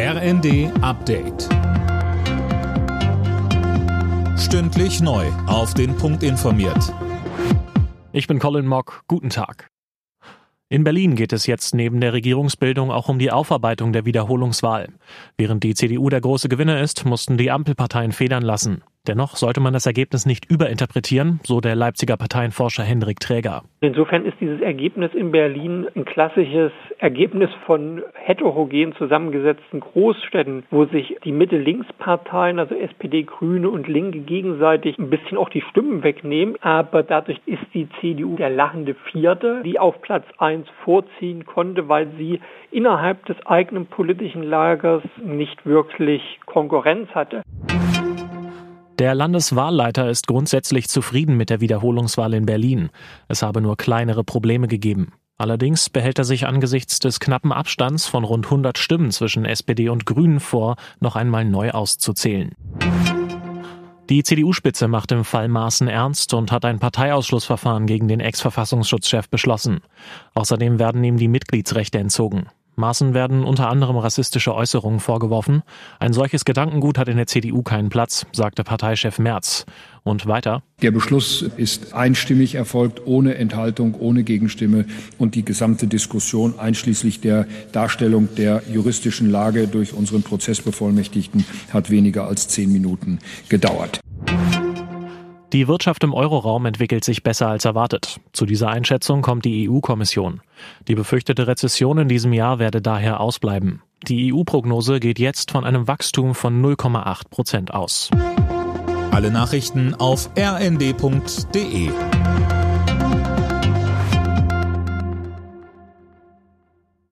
RND Update. Stündlich neu. Auf den Punkt informiert. Ich bin Colin Mock. Guten Tag. In Berlin geht es jetzt neben der Regierungsbildung auch um die Aufarbeitung der Wiederholungswahl. Während die CDU der große Gewinner ist, mussten die Ampelparteien federn lassen. Dennoch sollte man das Ergebnis nicht überinterpretieren, so der Leipziger Parteienforscher Hendrik Träger. Insofern ist dieses Ergebnis in Berlin ein klassisches Ergebnis von heterogen zusammengesetzten Großstädten, wo sich die Mitte-Links-Parteien, also SPD, Grüne und Linke, gegenseitig ein bisschen auch die Stimmen wegnehmen. Aber dadurch ist die CDU der lachende Vierte, die auf Platz 1 vorziehen konnte, weil sie innerhalb des eigenen politischen Lagers nicht wirklich Konkurrenz hatte. Der Landeswahlleiter ist grundsätzlich zufrieden mit der Wiederholungswahl in Berlin. Es habe nur kleinere Probleme gegeben. Allerdings behält er sich angesichts des knappen Abstands von rund 100 Stimmen zwischen SPD und Grünen vor, noch einmal neu auszuzählen. Die CDU-Spitze macht im Fall Maaßen ernst und hat ein Parteiausschlussverfahren gegen den Ex-Verfassungsschutzchef beschlossen. Außerdem werden ihm die Mitgliedsrechte entzogen. Maaßen werden unter anderem rassistische Äußerungen vorgeworfen. Ein solches Gedankengut hat in der CDU keinen Platz, sagte Parteichef Merz. Und weiter. Der Beschluss ist einstimmig erfolgt, ohne Enthaltung, ohne Gegenstimme und die gesamte Diskussion einschließlich der Darstellung der juristischen Lage durch unseren Prozessbevollmächtigten hat weniger als zehn Minuten gedauert. Die Wirtschaft im Euroraum entwickelt sich besser als erwartet. Zu dieser Einschätzung kommt die EU-Kommission. Die befürchtete Rezession in diesem Jahr werde daher ausbleiben. Die EU-Prognose geht jetzt von einem Wachstum von 0,8 Prozent aus. Alle Nachrichten auf rnd.de